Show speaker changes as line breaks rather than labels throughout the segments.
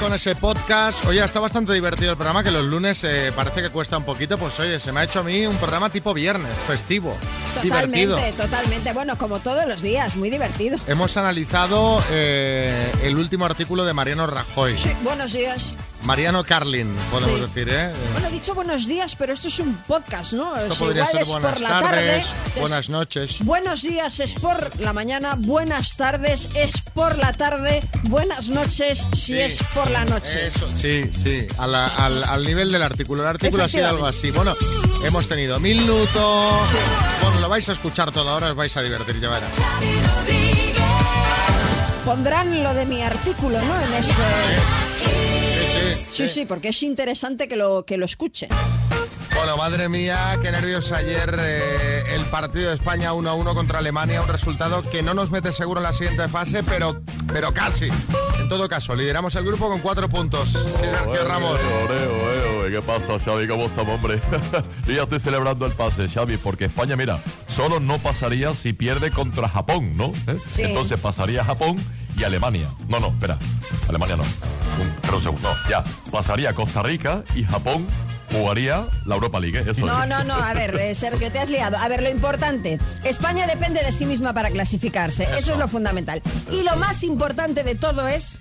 Con ese podcast. Oye, está bastante divertido el programa, que los lunes eh, parece que cuesta un poquito. Pues oye, se me ha hecho a mí un programa tipo viernes, festivo, divertido.
Totalmente, totalmente. Bueno, como todos los días, muy divertido.
Hemos analizado eh, el último artículo de Mariano Rajoy.
Sí, buenos días.
Mariano Carlin, podemos
Sí.
decir, ¿eh?
Bueno, he dicho buenos días, pero esto es un podcast, ¿no?
Esto
Es
podría
igual
ser
es
buenas
por la
tardes,
tarde.
buenas noches.
Buenos días es por la mañana, buenas tardes es por la tarde, buenas noches si
Sí.
es por la noche.
Eso, sí, sí, a la- al, al nivel del artículo. El artículo ha sido algo así. Bueno, hemos tenido minutos. Bueno, lo vais a escuchar todo ahora, os vais a divertir, ya verás.
Pondrán lo de mi artículo, ¿no? En este...
Sí, sí,
porque es interesante que lo, que lo escuche.
Bueno, madre mía, qué nervios ayer eh, el partido de España 1-1 contra Alemania, un resultado que no nos mete seguro en la siguiente fase, pero, pero casi. En todo caso, lideramos el grupo con cuatro puntos. Sí, Sergio Ramos.
Ole, ole, ole, ¿Qué pasa, Xavi? ¿Cómo estamos, hombre? Yo ya estoy celebrando el pase, Xavi, porque España, mira, solo no pasaría si pierde contra Japón, ¿no? ¿Eh?
Sí.
Entonces pasaría Japón y Alemania. No, no, espera. Alemania no. Un, pero un segundo. Ya. Pasaría Costa Rica y Japón jugaría la Europa League. ¿eh? Eso
No,
es.
no, no, a ver, eh, Sergio, te has liado. A ver, lo importante, España depende de sí misma para clasificarse, eso,
Eso.
es lo fundamental. Y lo más importante de todo es...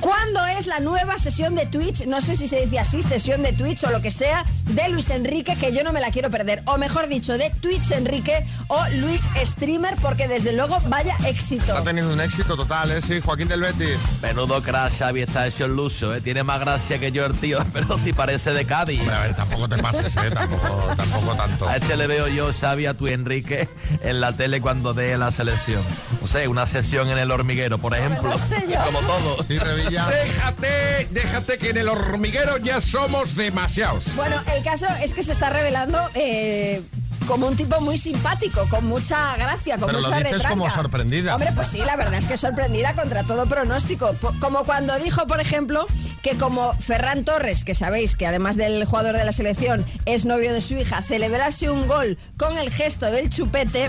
¿Cuándo es la nueva sesión de Twitch? No sé si se dice así, sesión de Twitch o lo que sea, de Luis Enrique, que yo no me la quiero perder. O mejor dicho, de Twitch Enrique o Luis Streamer, porque desde luego vaya éxito.
Está teniendo un éxito total, ¿eh? Sí, Joaquín del Betis.
Menudo crash, Xavi, está hecho el luso, ¿eh? Tiene más gracia que yo el tío, pero si parece de Cádiz.
Hombre, a ver, tampoco te pases, ¿eh? Tampoco, tampoco tanto.
A este le veo yo, Xavi, a tu Enrique en la tele cuando dé la selección. No sé, una sesión en el hormiguero, por ejemplo.
lo sé yo.
Como todo.
Sí, Revilla.
Déjate, déjate que en el hormiguero ya somos demasiados.
Bueno, el caso es que se está revelando eh, como un tipo muy simpático, con mucha gracia, con
Pero lo
mucha
dices
retranca.
como sorprendida.
Hombre, pues sí, la verdad es que sorprendida contra todo pronóstico. Como cuando dijo, por ejemplo, que como Ferran Torres, que sabéis que además del jugador de la selección es novio de su hija, celebrase un gol con el gesto del chupete,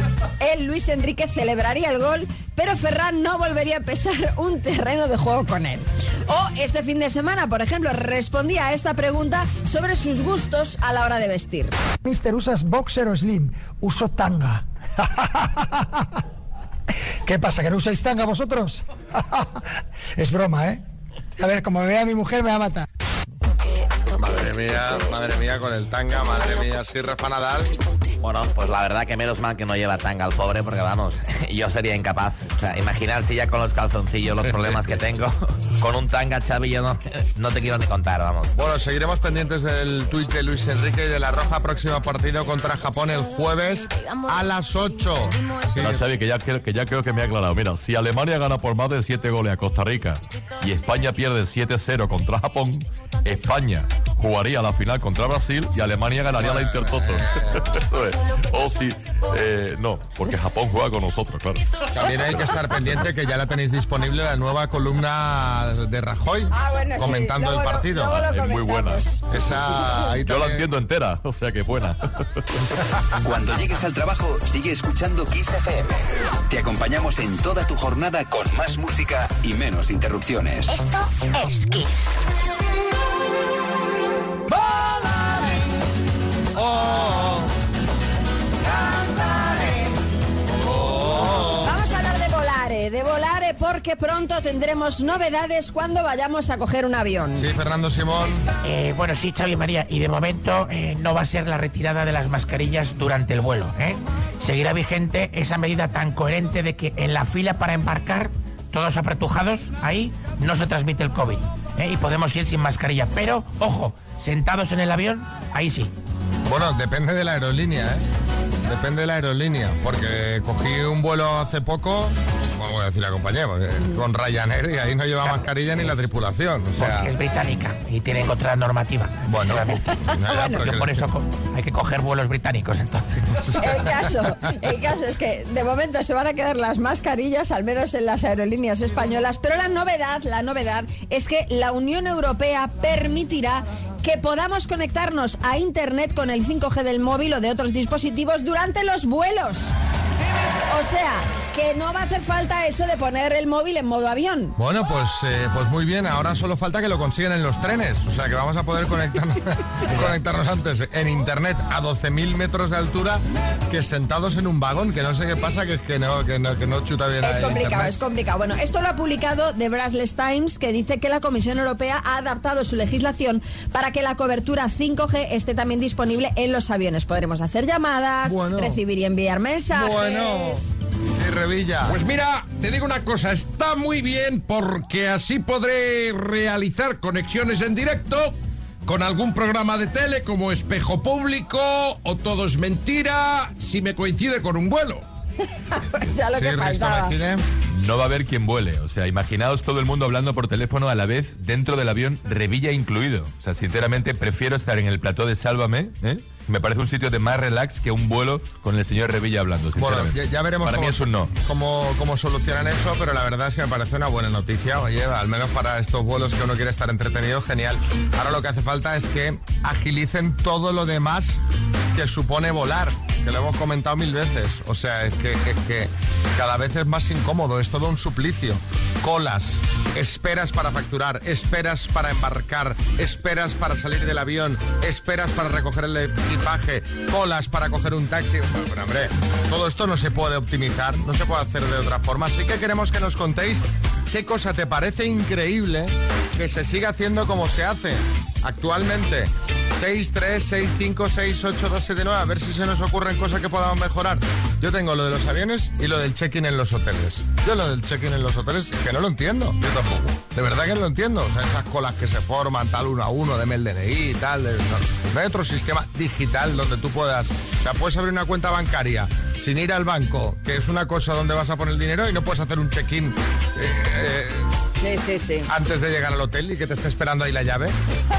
él, Luis Enrique, celebraría el gol, pero Ferran no volvería a pesar un terreno de juego con él. O este fin de semana, por ejemplo, respondía a esta pregunta sobre sus gustos a la hora de vestir.
Mister, ¿usas boxer o slim? Uso tanga. ¿Qué pasa, que no usáis tanga vosotros? es broma, ¿eh? A ver, como me vea mi mujer me va a matar.
Madre mía, madre mía, con el tanga, madre mía, sí, Rafa Nadal.
Bueno, pues la verdad que menos mal que no lleva tanga al pobre, porque vamos, yo sería incapaz. O sea, imaginarse ya con los calzoncillos los problemas que tengo. Con un tanga, Xavi, yo no, no te quiero ni contar, vamos.
Bueno, seguiremos pendientes del tuit de Luis Enrique y de la Roja. Próximo partido contra Japón el jueves a las 8. Sí,
No, Xavi, que ya, creo- que ya creo que me ha aclarado. Mira, si Alemania gana por más de 7 goles a Costa Rica y España pierde 7-0 contra Japón, España jugaría la final contra Brasil y Alemania ganaría la Intertoto. Eso es. O si... eh, no, porque Japón juega con nosotros, claro.
También hay que estar pendiente que ya la tenéis disponible la nueva columna de Rajoy
Ah, bueno, sí,
comentando
luego
el partido.
luego
Es muy buena.
Esa ahí
Yo la entiendo entera, o sea que buena.
Cuando llegues al trabajo, sigue escuchando Kiss FM. Te acompañamos en toda tu jornada con más música y menos interrupciones.
Esto es Kiss.
Oh,
Vamos a hablar de Volare, de Volare porque pronto tendremos novedades cuando vayamos a coger un avión.
sí, Fernando Simón.
Eh, bueno, sí, Xavi María, y de momento eh, no va a ser la retirada de las mascarillas durante el vuelo. ¿eh? Seguirá vigente esa medida tan coherente de que en la fila para embarcar, todos apretujados, ahí no se transmite el COVID. ¿eh? Y podemos ir sin mascarilla. Pero, ojo, sentados en el avión, ahí sí.
Bueno, depende de la aerolínea, ¿eh? Depende de la aerolínea, porque cogí un vuelo hace poco, bueno, voy a decir la compañía, con Ryanair y ahí no lleva mascarilla ni la tripulación. O sea,
Porque es británica y tienen otra normativa.
Bueno, no, ya, pero
Yo
que
por eso hay que coger vuelos británicos entonces.
El caso, el caso es que de momento se van a quedar las mascarillas, al menos en las aerolíneas españolas, pero la novedad, la novedad es que la Unión Europea permitirá que podamos conectarnos a Internet con el 5G del móvil o de otros dispositivos durante los vuelos. O sea, que no va a hacer falta eso de poner el móvil en modo avión.
Bueno, pues, eh, pues muy bien, ahora solo falta que lo consigan en los trenes, o sea que vamos a poder conectarnos, conectarnos antes en internet a 12.000 metros de altura que sentados en un vagón, que no sé qué pasa, que, que, no, que, no, que no chuta bien
Es complicado,
internet.
es complicado. Bueno, esto lo ha publicado The Brasless Times, que dice que la Comisión Europea ha adaptado su legislación para que la cobertura 5G esté también disponible en los aviones. Podremos hacer llamadas,
Bueno.
recibir y enviar mensajes.
Bueno, Revilla.
Pues mira, te digo una cosa, está muy bien porque así podré realizar conexiones en directo con algún programa de tele como Espejo Público o Todo es Mentira si me coincide con un vuelo.
Pues ya lo
Sí,
que faltaba.
No va a haber quien vuele. O sea, imaginaos todo el mundo hablando por teléfono a la vez dentro del avión, Revilla incluido. O sea, sinceramente prefiero estar en el plató de Sálvame. ¿eh? Me parece un sitio de más relax que un vuelo con el señor Revilla hablando.
Bueno, ya, ya veremos
Para
cómo,
mí es un no.
cómo, cómo solucionan eso, pero la verdad es que me parece una buena noticia. Oye, al menos para estos vuelos que uno quiere estar entretenido, genial. Ahora lo que hace falta es que agilicen todo lo demás que supone volar, que lo hemos comentado mil veces. O sea, es que, es que cada vez es más incómodo, es todo un suplicio. Colas, esperas para facturar, esperas para embarcar, esperas para salir del avión, esperas para recoger el equipaje, colas para coger un taxi. Bueno, hombre, todo esto no se puede optimizar, no se puede hacer de otra forma. Así que queremos que nos contéis qué cosa te parece increíble que se siga haciendo como se hace actualmente. 6, 3, 6, 5, 6, 8, 2, 7, 9. A ver si se nos ocurren cosas que podamos mejorar. Yo tengo lo de los aviones y lo del check-in en los hoteles. Yo lo del check-in en los hoteles es que no lo entiendo. Yo tampoco. De verdad que no lo entiendo. O sea, esas colas que se forman tal uno a uno, de el DNI y tal. de- no, no hay otro sistema digital donde tú puedas. O sea, puedes abrir una cuenta bancaria sin ir al banco, que es una cosa donde vas a poner el dinero y no puedes hacer un check-in. eh, eh,
Sí, sí, sí.
antes de llegar al hotel y que te esté esperando ahí la llave.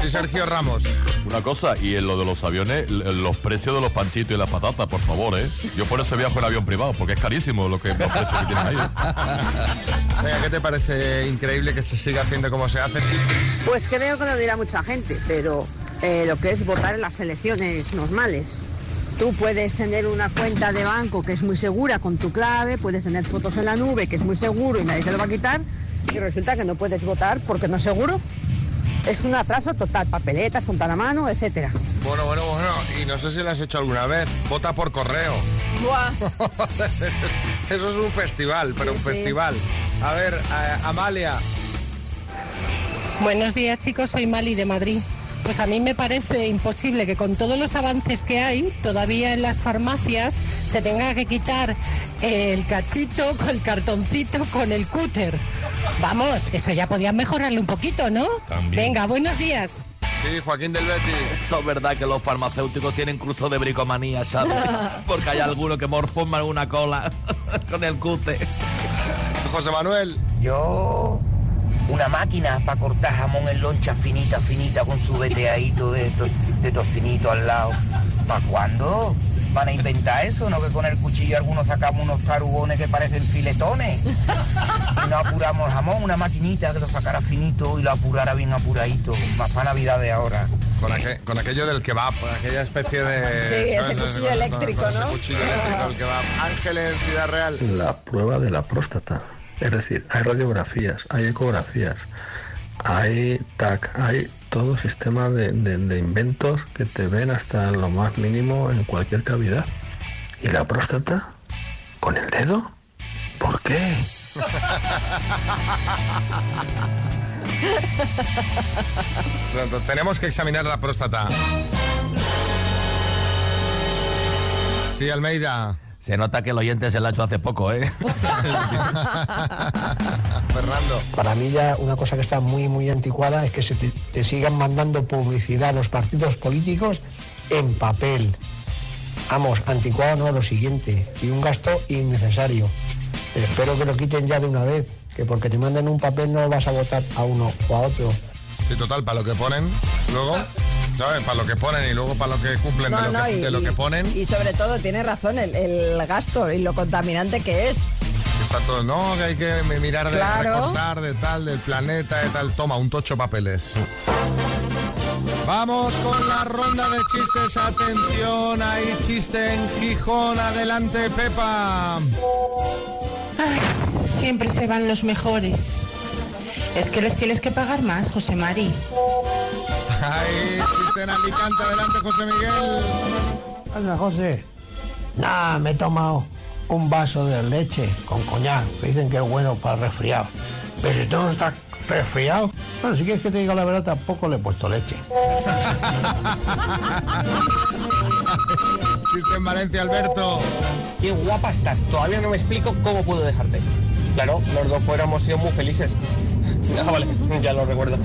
Sí, Sergio Ramos.
Una cosa, y en lo de los aviones, los precios de los panchitos y las patatas, por favor, ¿eh? Yo por eso viajo en avión privado, porque es carísimo lo que, los precios que tienen ahí.
Venga, ¿qué te parece increíble que se siga haciendo como se hace?
Pues creo que lo dirá mucha gente, pero eh, lo que es votar en las elecciones normales. Tú puedes tener una cuenta de banco que es muy segura con tu clave, puedes tener fotos en la nube que es muy seguro y nadie te lo va a quitar, y resulta que no puedes votar porque no es seguro. Es un atraso total, papeletas, contar a mano, etcétera.
Bueno, bueno, bueno. Y no sé si lo has hecho alguna vez. Vota por correo.
Buah.
eso, eso es un festival, pero
Sí,
un
sí.
festival. A ver, eh, Amalia.
Buenos días chicos, soy Mali de Madrid. Pues a mí me parece imposible que con todos los avances que hay, todavía en las farmacias se tenga que quitar el cachito, con el cartoncito, con el cúter. Vamos, eso ya podían mejorarlo un poquito, ¿no?
También.
Venga, buenos días.
Sí, Joaquín del Betis.
Eso es verdad que los farmacéuticos tienen curso de bricomanía, ¿sabes? Porque hay algunos que morforman una cola con el cute.
José Manuel.
Yo, una máquina para cortar jamón en loncha finita, finita, con su veteadito de, to- de tocinito al lado. ¿Para cuándo? ¿Van a inventar eso? ¿No que con el cuchillo algunos sacamos unos tarugones que parecen filetones? Y no apuramos el jamón, una maquinita que lo sacara finito y lo apurara bien apuradito. Más para Navidad de ahora.
Con, aqu- con aquello del kebab, con aquella especie de...
Sí, ese cuchillo
Con-
eléctrico,
con ese
¿no?
cuchillo eléctrico, el kebab. Ángeles, Ciudad Real.
La prueba de la próstata. Es decir, hay radiografías, hay ecografías, hay TAC, hay todo sistema de, de- inventos que te ven hasta lo más mínimo en cualquier cavidad. ¿Y la próstata? ¿Con el dedo? ¿Por qué?
Tenemos que examinar la próstata. Sí, Almeida.
Se nota que el oyente se la ha hecho hace poco, ¿eh?
Fernando.
Para mí ya una cosa que está muy, muy anticuada es que se te, te sigan mandando publicidad a los partidos políticos en papel. Vamos, anticuado no, lo siguiente. Y un gasto innecesario. Espero que lo quiten ya de una vez, que porque te manden un papel no vas a votar a uno o a otro.
Sí, total, para lo que ponen, luego, ¿sabes? Para lo que ponen y luego para lo que cumplen de,
No,
lo
no,
que,
y,
de lo que ponen.
y sobre todo tiene razón el, el gasto y lo contaminante que es.
Está todo, no, que hay que mirar de
Claro.
recortar, de tal, del planeta, de tal. Toma, un tocho papeles. Vamos con la ronda de chistes. Atención, hay chiste en Gijón. Adelante, Pepa.
Siempre se van los mejores. Es que les tienes que pagar más, José Mari.
Ahí, chiste en Alicante. Adelante, José Miguel.
Anda, José. Nah, me he tomado un vaso de leche con coñac. que Dicen que es bueno para resfriado. Pero si tú no estás resfriado, bueno, si quieres que te diga la verdad, tampoco le he puesto leche.
Chiste en Valencia, Alberto.
Qué guapa estás. Todavía no me explico cómo puedo dejarte. Claro, los dos fuéramos sido muy felices. Ah, vale, ya lo recuerdo.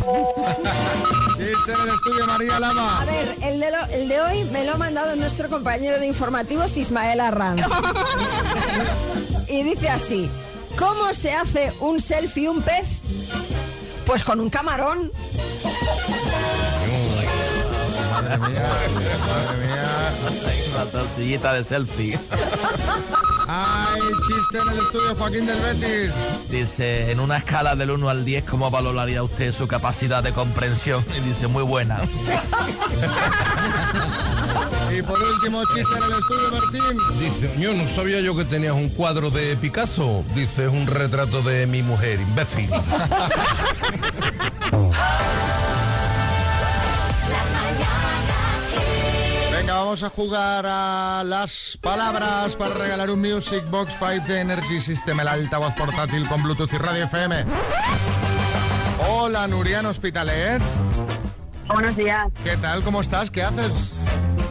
Chiste en el estudio, María Lama.
A ver, el de, lo- el de hoy me lo ha mandado nuestro compañero de informativos Ismael Arranz. y dice así, ¿cómo se hace un selfie un pez? Pues con un camarón.
Madre mía, madre mía.
Una tortillita de selfie.
Ay, chiste en el estudio, Joaquín del Betis.
Dice, en una escala del 1 al 10, ¿cómo valoraría usted su capacidad de comprensión? Y dice, muy buena.
Y por último, chiste en el estudio, Martín.
Dice, yo no sabía yo que tenías un cuadro de Picasso. Dice, es un retrato de mi mujer, imbécil.
vamos a jugar a las palabras para regalar un Music Box 5 de Energy System, el altavoz portátil con Bluetooth y Radio FM. Hola, Nurian Hospitalet.
Buenos días.
¿Qué tal? ¿Cómo estás? ¿Qué haces?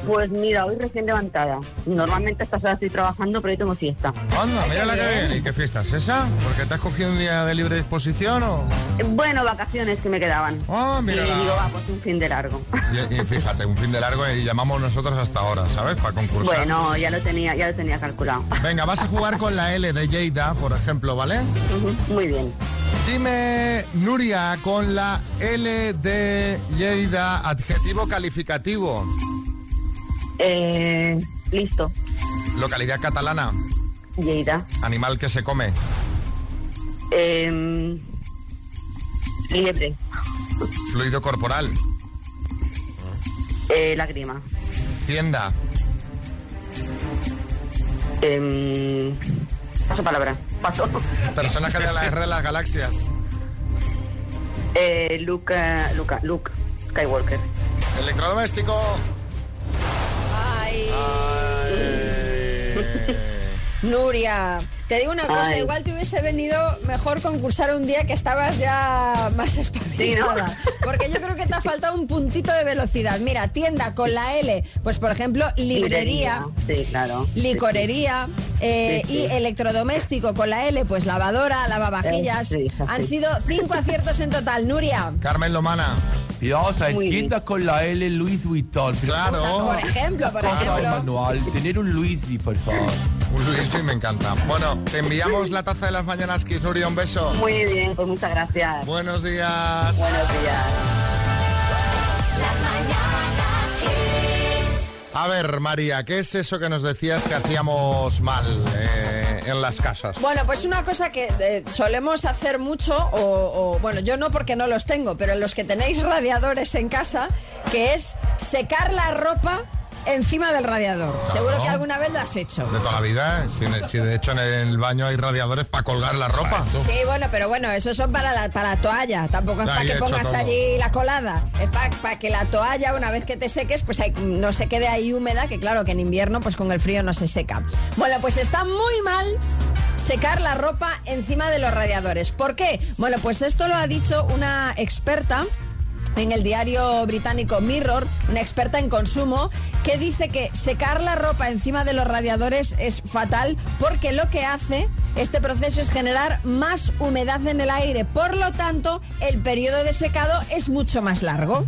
Pues mira, hoy recién levantada. Normalmente a estas horas estoy trabajando, pero hoy tengo fiesta.
Anda, mira la que viene. ¿Y qué fiesta es esa? ¿Porque te has cogido un día de libre disposición o...?
Bueno, vacaciones que me quedaban.
Ah, mira.
Y digo, va, pues un fin de largo.
Y, y fíjate, un fin de largo y llamamos nosotros hasta ahora, ¿sabes? Para concursar.
Bueno, ya lo tenía, ya lo tenía calculado.
Venga, vas a jugar con la L de Lleida, por ejemplo, ¿vale?
Muy bien.
Dime, Nuria, con la L de Lleida, adjetivo calificativo.
Eh, listo.
Localidad catalana.
Lleida.
Animal que se come.
Eh, liebre.
Fluido corporal.
Eh, lágrima.
Tienda.
Eh, paso palabra. Paso.
Personaje de la guerra de las galaxias.
Eh, Luke, eh, Luca, Luke Skywalker.
Electrodoméstico.
Nuria, te digo una cosa,
Ay.
igual te hubiese venido mejor concursar un día que estabas ya más espabilada. Porque yo creo que te ha faltado un puntito de velocidad. Mira, tienda con la L, pues por ejemplo, librería.
Sí, claro.
Licorería eh,
Sí, sí.
y electrodoméstico con la L, pues lavadora, lavavajillas.
Eh, sí, sí.
Han sido cinco aciertos en total, Nuria.
Carmen Lomana.
Muy bien.
tienda con la L Louis Vuitton. Pero
Claro.
Por ejemplo, por ejemplo.
manual, tener un Louis V, por favor.
Un Luis me encanta. Bueno, te enviamos la taza de las mañanas, Kiss Nuria, un beso.
Muy bien, pues muchas gracias.
Buenos días.
Buenos días.
A ver, María, ¿qué es eso que nos decías que hacíamos mal eh, en las casas?
Bueno, pues una cosa que eh, solemos hacer mucho, o, o, bueno, yo no porque no los tengo, pero los que tenéis radiadores en casa, que es secar la ropa encima del radiador. Seguro que alguna vez lo has hecho.
De toda la vida, ¿eh? si, si de hecho en el baño hay radiadores para colgar la ropa.
Sí, bueno, pero bueno, esos son para la, para la toalla. Tampoco es para que pongas
todo.
allí la colada. Es para que la toalla, una vez que te seques, pues hay- no se quede ahí húmeda, que claro, que en invierno, pues con el frío no se seca. Bueno, pues está muy mal secar la ropa encima de los radiadores. ¿Por qué? Bueno, pues esto lo ha dicho una experta en el diario británico Mirror, una experta en consumo, que dice que secar la ropa encima de los radiadores es fatal porque lo que hace este proceso es generar más humedad en el aire. Por lo tanto, el periodo de secado es mucho más largo.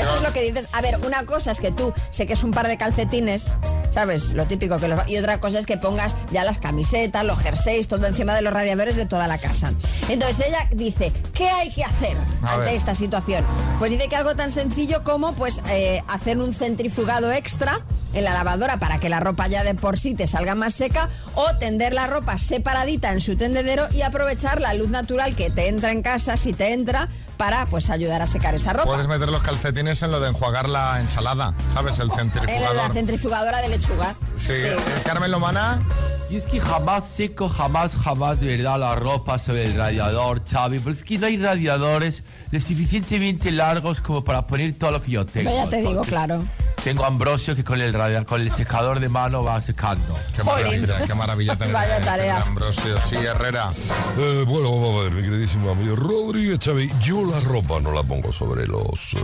Esto es lo que dices. A ver, una cosa es que tú seques un par de calcetines, ¿sabes? Lo típico que los... Y otra cosa es que pongas ya las camisetas, los jerseys, todo encima de los radiadores de toda la casa. Entonces ella dice, ¿qué hay que hacer
A
ante
ver.
esta situación? Pues dice que algo tan sencillo como pues eh, hacer un centrifugado extra en la lavadora para que la ropa ya de por sí te salga más seca o tender la ropa separadita en su tendedero y aprovechar la luz natural que te entra en casa si te entra para pues ayudar a secar esa ropa.
Puedes meter los calcetines en lo de enjuagar la ensalada, ¿sabes? El
En la
centrifugador.
centrifugadora de lechuga.
Sí. Eh, Carmen Lomana.
Y es que jamás seco, jamás, jamás, de verdad, la ropa sobre el radiador, Xavi. Pero es que no hay radiadores lo suficientemente largos como para poner todo lo que yo tengo.
Pero ya te digo,
Porque
claro.
Tengo a Ambrosio que con el, radia- con el secador de mano va secando.
Qué maravilla, qué maravilla tener
Vaya tarea.
Ambrosio. Sí, Herrera.
Eh, bueno, vamos a ver, mi queridísimo amigo Rodríguez Xavi. Yo la ropa no la pongo sobre los eh,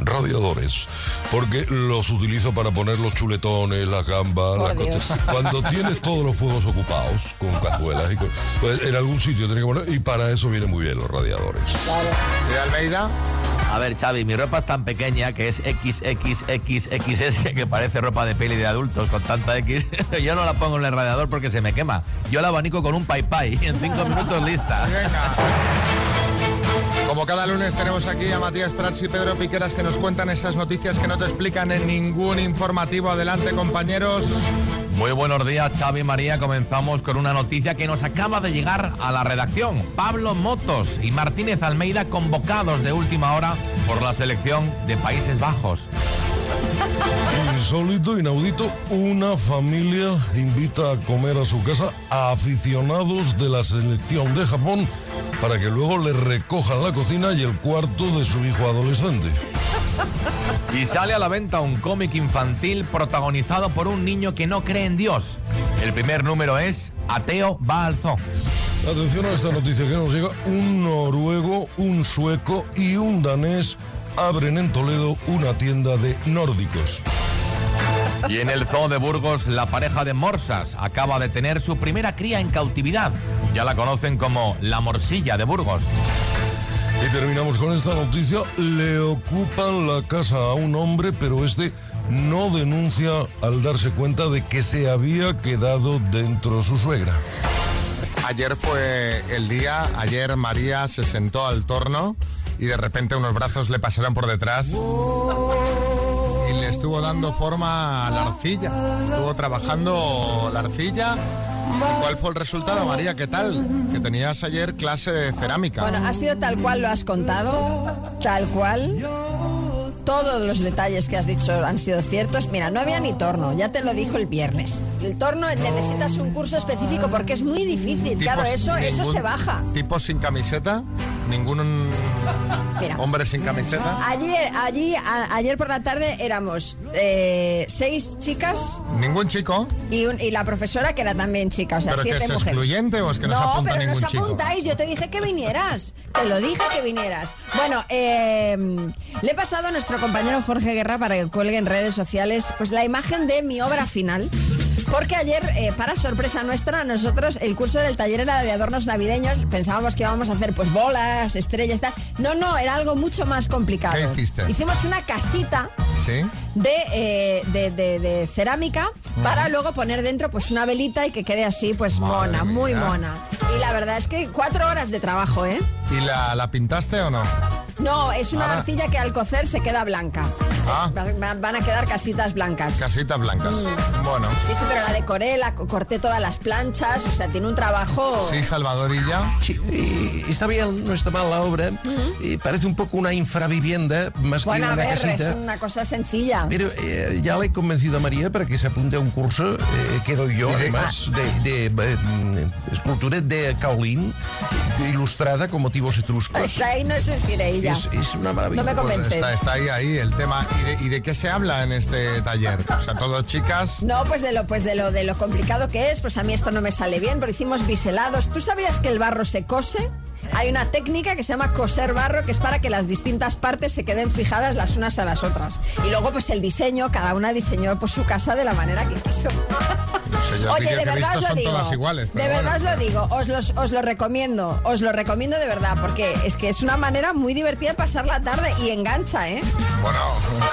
radiadores, porque los utilizo para poner los chuletones, la gamba, cosas. Cuando tienes todos los fuegos ocupados con cazuelas y con- pues, en algún sitio tiene que poner, y para eso vienen muy bien los radiadores.
¿De Almeida?
A ver, Xavi, mi ropa es tan pequeña que es XXXXS, que parece ropa de peli de adultos con tanta X. Yo no la pongo en el radiador porque se me quema. Yo la abanico con un pai pai en cinco minutos lista.
Como cada lunes tenemos aquí a Matías Prats y Pedro Piqueras que nos cuentan esas noticias que no te explican en ningún informativo. Adelante, compañeros.
Muy buenos días, Xavi María. Comenzamos con una noticia que nos acaba de llegar a la redacción. Pablo Motos y Martínez Almeida convocados de última hora por la selección de Países Bajos.
Insólito, inaudito, una familia invita a comer a su casa a aficionados de la selección de Japón para que luego le recojan la cocina y el cuarto de su hijo adolescente.
Y sale a la venta un cómic infantil protagonizado por un niño que no cree en Dios. El primer número es Ateo va al zoo.
Atención a esta noticia que nos llega. Un noruego, un sueco y un danés abren en Toledo una tienda de nórdicos.
Y en el zoo de Burgos, la pareja de morsas acaba de tener su primera cría en cautividad. Ya la conocen como la morsilla de Burgos.
Y terminamos con esta noticia. Le ocupan la casa a un hombre, pero este no denuncia al darse cuenta de que se había quedado dentro su suegra.
Ayer fue el día, ayer María se sentó al torno y de repente unos brazos le pasaron por detrás y le estuvo dando forma a la arcilla. Estuvo trabajando la arcilla. ¿Cuál fue el resultado, María? ¿Qué tal? Que tenías ayer clase de cerámica.
Bueno, ha sido tal cual lo has contado, tal cual. Todos los detalles que has dicho han sido ciertos. Mira, no había ni torno, ya te lo dijo el viernes. El torno necesitas un curso específico porque es muy difícil. Claro,
Tipos-
eso, eso
ningún
se baja.
¿Tipo sin camiseta? ¿Ningún hombre sin camiseta?
Ayer, allí, a- ayer por la tarde éramos eh, seis chicas
¿Ningún chico?
y, un- y la profesora que era también chica, o sea,
¿Pero que
siete
es
mujeres.
excluyente o es que no apunta
pero
ningún
nos
chico?
apuntáis, yo te dije que vinieras, te lo dije que vinieras. Bueno, eh, le he pasado a nuestro compañero Jorge Guerra para que cuelgue en redes sociales pues la imagen de mi obra final. Porque ayer, eh, para sorpresa nuestra, nosotros el curso del taller era de adornos navideños. Pensábamos que íbamos a hacer pues bolas, estrellas, tal. No, no, era algo mucho más complicado.
¿Qué hiciste?
Hicimos una casita
¿Sí?
de, eh, de, de- de cerámica para luego poner dentro pues una velita y que quede así pues mona, muy mona. Y la verdad es que cuatro horas de trabajo, ¿eh?
¿Y la, la pintaste o no?
No, es una
Ahora-
arcilla que al cocer se queda blanca.
Ah.
Es- van a quedar casitas blancas.
Casitas blancas.
Mm.
Bueno.
Sí, sí, pero la decoré, la co- corté todas las planchas, o sea, tiene un trabajo...
Sí, Salvador y ya.
Sí, eh, está bien, no está mal la obra. Eh, parece un poco una infravivienda más
Bueno,
que
a
una
ver, es
casita.
una cosa sencilla.
Pero eh, ya le he convencido a María para que se apunte a un curso eh, que doy yo,
¿Y de-
además, de, de, eh, escultura de Caolín, ilustrada con motivos etruscos.
Está ahí, no sé si iré ella.
Es, es una maravilla.
No me convence.
Pues está, está ahí, ahí el tema. ¿Y de, y de qué se habla en este taller? O sea, todo chicas.
No, pues de lo, pues de lo, de lo complicado que es, pues a mí esto no me sale bien, pero hicimos biselados. ¿Tú sabías que el barro se cose? Hay una técnica que se llama coser barro, que es para que las distintas partes se queden fijadas las unas a las otras. Y luego, pues el diseño, cada una diseñó pues, su casa de la manera que quiso.
Yo el
Oye, de verdad os lo digo.
todas iguales.
de
bueno.
verdad os lo digo, os, los- os lo recomiendo, os lo recomiendo de verdad, porque es que es una manera muy divertida de pasar la tarde y engancha, ¿eh?
Bueno,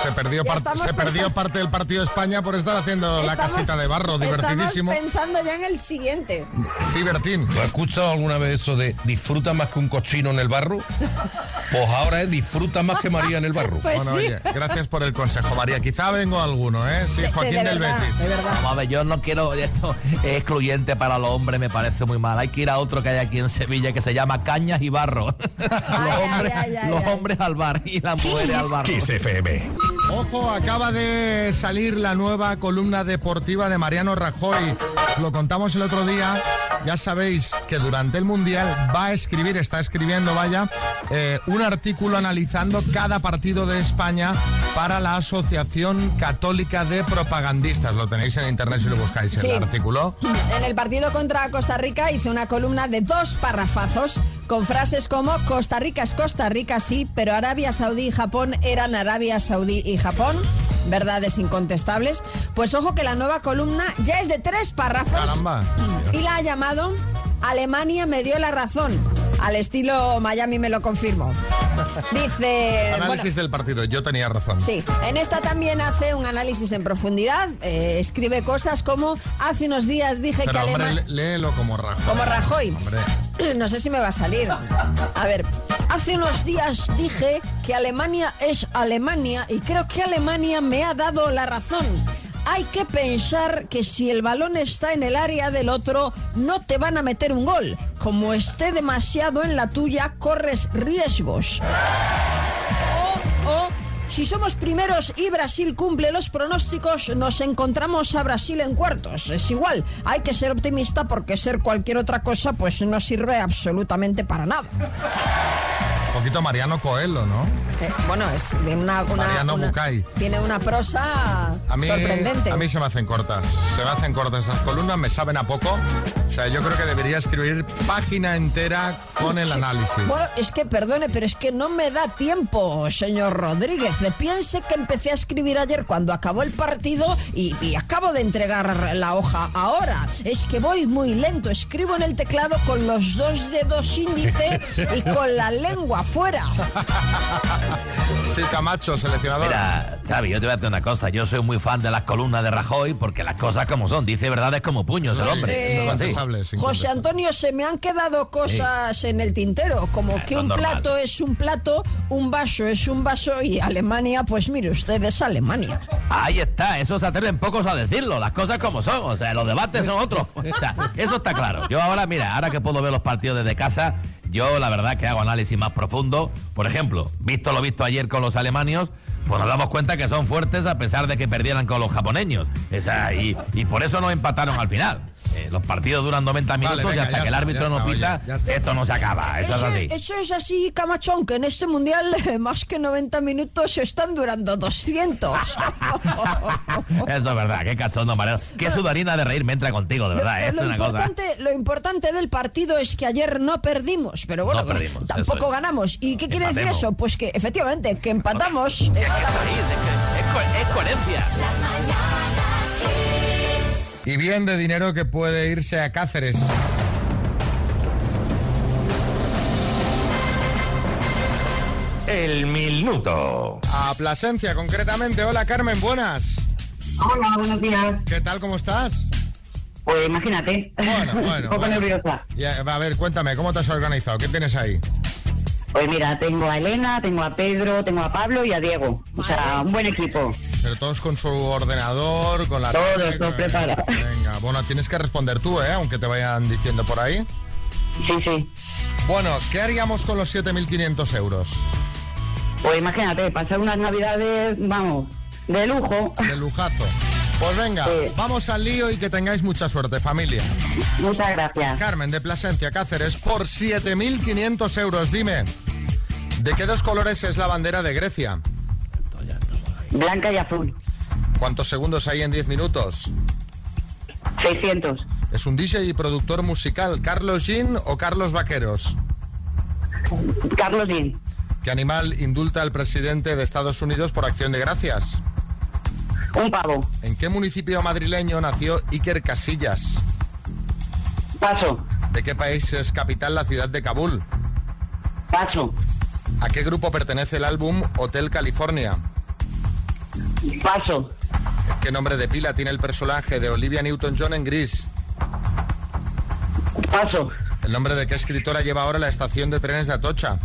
se perdió, par- se perdió parte del partido de España por estar haciendo la
Estamos-
casita de barro, divertidísimo.
Estamos pensando ya en el siguiente.
Sí, Bertín.
¿Lo has escuchado alguna vez eso de disfruta más que un cochino en el barro? Pues ahora disfruta más que María en el barro.
Pues
bueno, oye, gracias por el consejo, María. Quizá vengo alguno, ¿eh? Sí, Joaquín del Betis.
Vamos a ver, yo no quiero esto es excluyente para los hombres, me parece muy mal. Hay que ir a otro que hay aquí en Sevilla que se llama Cañas y Barro. los hombres, los hombres al bar y las mujeres al barro.
Kiss
FM.
Ojo, acaba de salir la nueva columna deportiva de Mariano Rajoy. lo contamos el otro día, ya sabéis que durante el Mundial va a escribir, está escribiendo, vaya, eh, un artículo analizando cada partido de España para la Asociación Católica de Propagandistas. Lo tenéis en internet si lo buscáis,
Sí.
el artículo.
En el partido contra Costa Rica hizo una columna de dos parrafazos con frases como Costa Rica es Costa Rica, sí, pero Arabia Saudí y Japón eran Arabia Saudí y Japón. Verdades incontestables. Pues ojo que la nueva columna ya es de tres párrafos
Caramba.
y la ha llamado Alemania me dio la razón. Al estilo Miami me lo confirmo. Dice... bueno,
Análisis del partido, yo tenía razón.
Sí, en esta también hace un análisis en profundidad. eh, escribe cosas como hace unos días dije
Pero
que
hombre,
Alemania...
lé- léelo como Rajoy.
Como Rajoy.
Hombre.
No sé si me va a salir. A ver, hace unos días dije que Alemania es Alemania y creo que Alemania me ha dado la razón. Hay que pensar que si el balón está en el área del otro, no te van a meter un gol. Como esté demasiado en la tuya, corres riesgos. O, o, si somos primeros y Brasil cumple los pronósticos, nos encontramos a Brasil en cuartos. Es igual, hay que ser optimista porque ser cualquier otra cosa pues no sirve absolutamente para nada.
Poquito Mariano Coelho, ¿no?
Eh, bueno, es de una... una-
Mariano
una-
Bucay.
Tiene una prosa
A mí,
sorprendente.
a mí se me hacen cortas. Se me hacen cortas estas columnas, me saben a poco. O sea, yo creo que debería escribir página entera con el análisis.
Bueno, es que perdone, pero es que no me da tiempo, señor Rodríguez. Piense que empecé a escribir ayer cuando acabó el partido y, y acabo de entregar la hoja ahora. Es que voy muy lento. Escribo en el teclado con los dos dedos índice y con la lengua fuera.
Sí, Camacho, seleccionador.
Mira, Xavi, yo te voy a decir una cosa. Yo soy muy fan de las columnas de Rajoy porque las cosas como son. Dice verdades como puños el hombre.
Eh,
Eso es así.
José Antonio, se me han quedado cosas en el tintero, como que un
normal.
plato es un plato, un vaso es un vaso y Alemania, pues mire usted, es Alemania.
Ahí está, eso se atreven pocos a decirlo, las cosas como son, o sea, los debates son otros. O sea, eso está claro. Yo ahora, mira, ahora que puedo ver los partidos desde casa, yo la verdad que hago análisis más profundo. Por ejemplo, visto lo visto ayer con los alemanios, pues nos damos cuenta que son fuertes a pesar de que perdieran con los japoneños. Esa, y, y por eso no empataron al final. Eh, los partidos duran 90 minutos
venga,
y hasta
ya
que el árbitro no
oye,
pita, esto no se acaba. Eso es así.
eso es así, Camachón, que en este mundial eh, más que 90 minutos están durando 200.
Eso es verdad, qué cachondo, Mario. Qué sudarina de reír me entra contigo, de verdad. Es
lo,
una cosa.
importante, lo importante del partido es que ayer no perdimos, pero bueno,
No perdimos, eso
tampoco
es.
ganamos. ¿Y qué quiere decir eso? Pues que efectivamente, que empatamos.
Es, co- es coherencia.
Y bien de dinero que puede irse a Cáceres.
El minuto.
A Plasencia, concretamente. Hola, Carmen, buenas.
Hola, buenos días.
¿Qué tal, cómo estás?
Pues imagínate.
Bueno, bueno.
Un poco
bueno.
nerviosa.
Ya, a ver, cuéntame, ¿cómo te has organizado? ¿Qué tienes ahí?
Pues mira, tengo a Elena, tengo a Pedro, tengo a Pablo y a Diego. O sea, un buen equipo.
Pero todos con su ordenador, con la...
Todos, todos preparados.
Venga, bueno, tienes que responder tú, ¿eh? Aunque te vayan diciendo por ahí.
Sí, sí.
Bueno, ¿qué haríamos con los 7.500 euros?
Pues imagínate, pasar unas navidades, vamos, de lujo.
De lujazo. Pues venga, vamos al lío y que tengáis mucha suerte, familia.
Muchas gracias.
Carmen de Plasencia, Cáceres, por 7.500 euros. Dime, ¿de qué dos colores es la bandera de Grecia?
Blanca y azul.
¿Cuántos segundos hay en 10 minutos?
600.
¿Es un DJ y productor musical Carlos Jean o Carlos Vaqueros?
Carlos Jean.
¿Qué animal indulta al presidente de Estados Unidos por acción de gracias?
Un pavo.
¿En qué municipio madrileño nació Iker Casillas?
Paso.
¿De qué país es capital la ciudad de Kabul?
Paso.
¿A qué grupo pertenece el álbum Hotel California?
Paso.
¿Qué nombre de pila tiene el personaje de Olivia Newton-John en Gris?
Paso.
¿El nombre de qué escritora lleva ahora la estación de trenes de Atocha?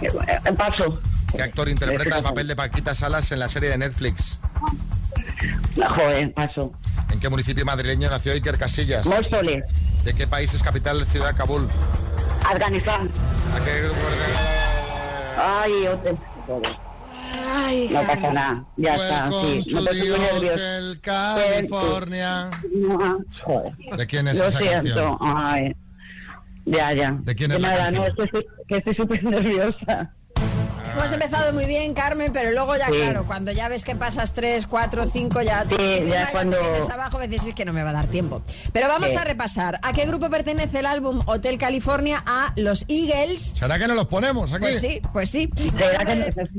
Eh, Paso.
¿Qué actor interpreta el papel de Paquita Salas en la serie de Netflix?
Joder, paso.
¿En qué municipio madrileño nació Iker Casillas?
Móstoles.
¿De qué país es capital la ciudad Kabul?
Afganistán.
¿A qué grupo?
Ay, hotel.
Ay,
No pasa nada, ya está, sí. No te.
Hotel California.
Joder.
¿De quién es
Lo
esa
siento,
canción?
ay. Ya, ya.
¿De quién es
Que
la
nada,
canción?
no, es que estoy- que estoy súper nerviosa.
Hemos empezado muy bien, Carmen, pero luego ya,
Sí.
claro, cuando ya ves que pasas 3, 4, 5, ya,
Sí, ya cuando-
te abajo, me dices "Es que no me va a dar tiempo. Pero vamos
Sí.
a repasar. ¿A qué grupo pertenece el álbum Hotel California? A los Eagles.
¿Será que no los ponemos aquí?
Pues sí, pues sí. ¿Qué
¿Será que
nombre, de,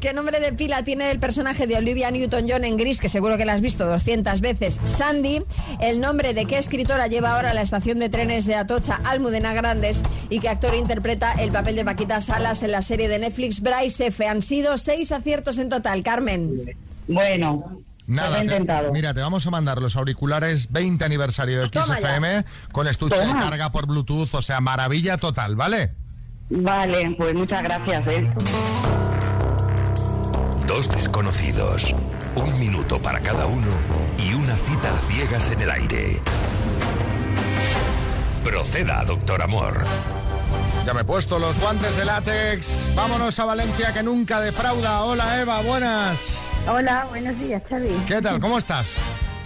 qué nombre de pila tiene el personaje de Olivia Newton-John en Gris, que seguro que la has visto 200 veces? Sandy. ¿El nombre de qué escritora lleva ahora la estación de trenes de Atocha, Almudena Grandes? ¿Y qué actor interpreta el papel de Paquita Salas en la serie de Netflix Bryce F? Han sido seis aciertos en total, Carmen.
Bueno,
Nada,
lo he
te-
intentado.
mira, te vamos a mandar los auriculares 20 aniversario de. XFM con estuche de carga por Bluetooth, o sea, maravilla total, ¿vale?
Vale, pues muchas gracias, ¿eh?
Dos desconocidos, un minuto para cada uno y una cita a ciegas en el aire. Proceda, doctor Amor.
Ya me he puesto los guantes de látex. Vámonos a Valencia que nunca defrauda. Hola Eva, buenas.
Hola, buenos días, Xavi.
¿Qué tal? ¿Cómo estás?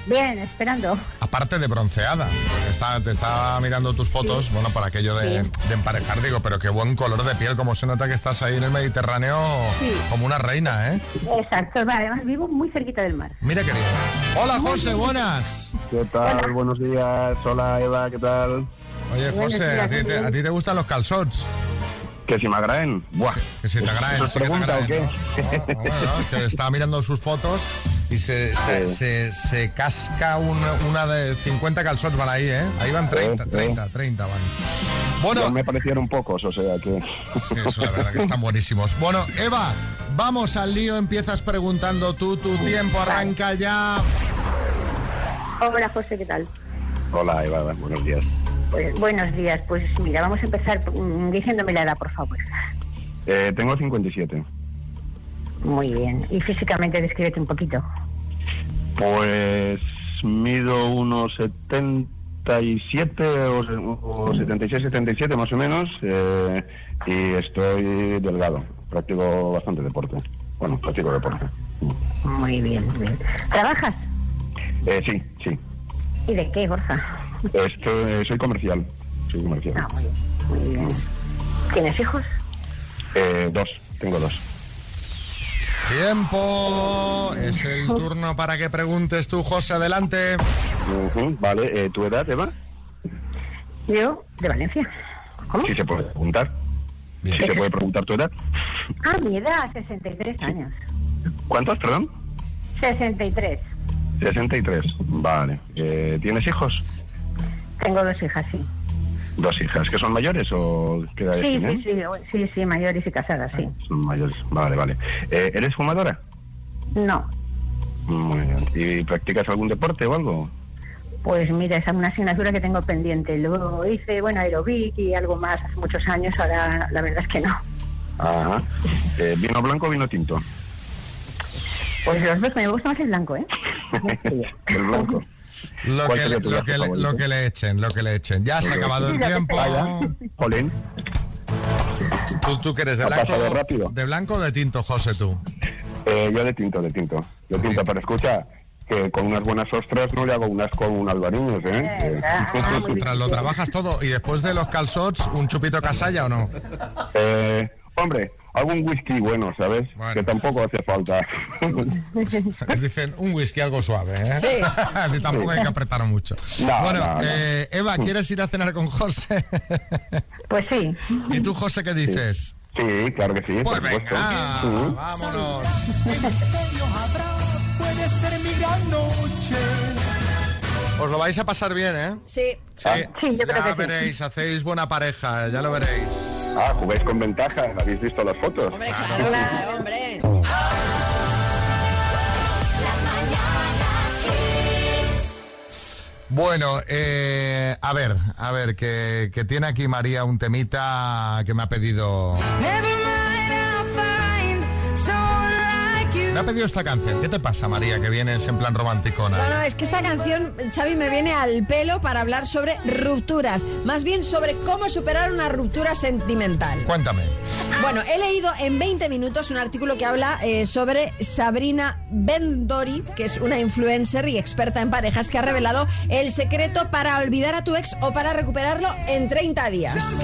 Bien, esperando.
Aparte de bronceada. Está- te estaba mirando tus fotos, bueno, para aquello de,
Sí.
de emparejar, digo, pero qué buen color de piel, como se nota que estás ahí en el Mediterráneo
Sí.
como una reina, ¿eh?
Exacto, además vivo muy cerquita del mar.
Mira qué bien. Hola José, buenas.
¿Qué tal? Buenos días. Hola Eva, ¿qué tal?
Oye José,
días,
¿a ti, te, a ti te gustan los calzots?
¿Que si me agraen? Buah.
Que si te agraen,
¿Eso
sí que te
pregunta o
agraen,
qué?
¿no? No, bueno, no, que estaba mirando sus fotos y se, se, se- se casca una, una de 50 calzots van ahí, ¿eh? Ahí van 30, 30, 30 van. Bueno,
Ya me parecieron pocos, o sea que...
Sí, eso la verdad que están buenísimos. Bueno, Eva, vamos al lío, empiezas preguntando tú, tu tiempo arranca ya.
Hola, José, ¿qué tal?
Hola Eva, buenos días.
Pues, buenos días, pues mira, vamos a empezar mm, diciéndome la edad, por favor.
Eh, tengo 57.
Muy bien. Y físicamente descríbete un poquito.
Pues mido unos 77 o, o 76, 77 más o menos eh, y estoy delgado. Practico bastante deporte. Bueno, practico deporte.
Muy bien, muy bien. ¿Trabajas?
Eh, sí, sí.
¿Y de qué, Borja?
Esto, eh, soy comercial. Soy comercial.
Ah, muy bien, muy bien. ¿Tienes hijos?
Eh, dos, tengo dos.
Tiempo. Es el turno para que preguntes tú, José, adelante.
Vale, eh, ¿tu edad, Eva?
Yo, de Valencia. ¿Cómo?
Si se puede preguntar. Si se puede preguntar tu edad.
Ah, mi edad, 63 años.
¿Cuántos, perdón?
63.
63. Vale. Eh, ¿Tienes hijos?
Tengo dos hijas, sí.
Dos hijas. ¿Que son mayores o qué edades
Sí,
tienen?
sí, sí, sí, sí, mayores y casadas, sí.
Son mayores. Vale, vale. Eh, ¿Eres fumadora?
No,
Muy bien. ¿Y practicas algún deporte o algo?
pues mira, esa es una asignatura que tengo pendiente. Luego hice, bueno, aerobic y algo más hace muchos años, ahora la verdad es que no.
Ajá. Eh, ¿Vino blanco o vino tinto?
Pues los dos, me gusta más el blanco, ¿eh?
El blanco.
Lo
¿Cuál
que,
tu
lo, que, lo que le echen, lo que le echen. Ya se ha acabado el tiempo.
Jolín.
¿Tú, tú que eres de blanco,
rápido.
de blanco o de tinto, José, tú?
Eh, yo de tinto, de tinto. De tinto, pero escucha, que con unas buenas ostras no le hago unas con un albariños, ¿eh? Eh,
Tras lo trabajas todo y después de los calzots, un chupito casalla o no?
eh, hombre, algún whisky bueno, ¿sabes? Que tampoco hace falta.
Dicen un whisky algo suave, ¿eh?
Sí.
Tampoco
Sí.
hay que apretar mucho.
No,
bueno,
no, no.
eh, Eva, ¿quieres ir a cenar con José?
Pues sí.
¿Y tú, José, qué dices?
Sí, claro que sí,
Pues
por
venga,
Sí.
vámonos.
¿Qué misterio habrá? Puede ser mi gran noche.
Os lo vais a pasar bien, ¿eh?
Sí.
Sí,
Sí, yo
ya
creo que sí.
veréis, hacéis buena pareja, ya lo veréis.
Ah, jugáis con ventaja, ¿habéis visto las fotos?
Claro, hombre.
Bueno, eh, a ver, a ver, que, que tiene aquí María un temita que me ha pedido... Me ha pedido esta canción. ¿Qué te pasa, María, que vienes en plan romanticona?
No, no, es que esta canción, Xavi, me viene al pelo para hablar sobre rupturas. Más bien sobre cómo superar una ruptura sentimental.
Cuéntame.
Bueno, he leído en 20 minutos un artículo que habla eh, sobre Sabrina Bendori, que es una influencer y experta en parejas, que ha revelado el secreto para olvidar a tu ex o para recuperarlo en 30 días.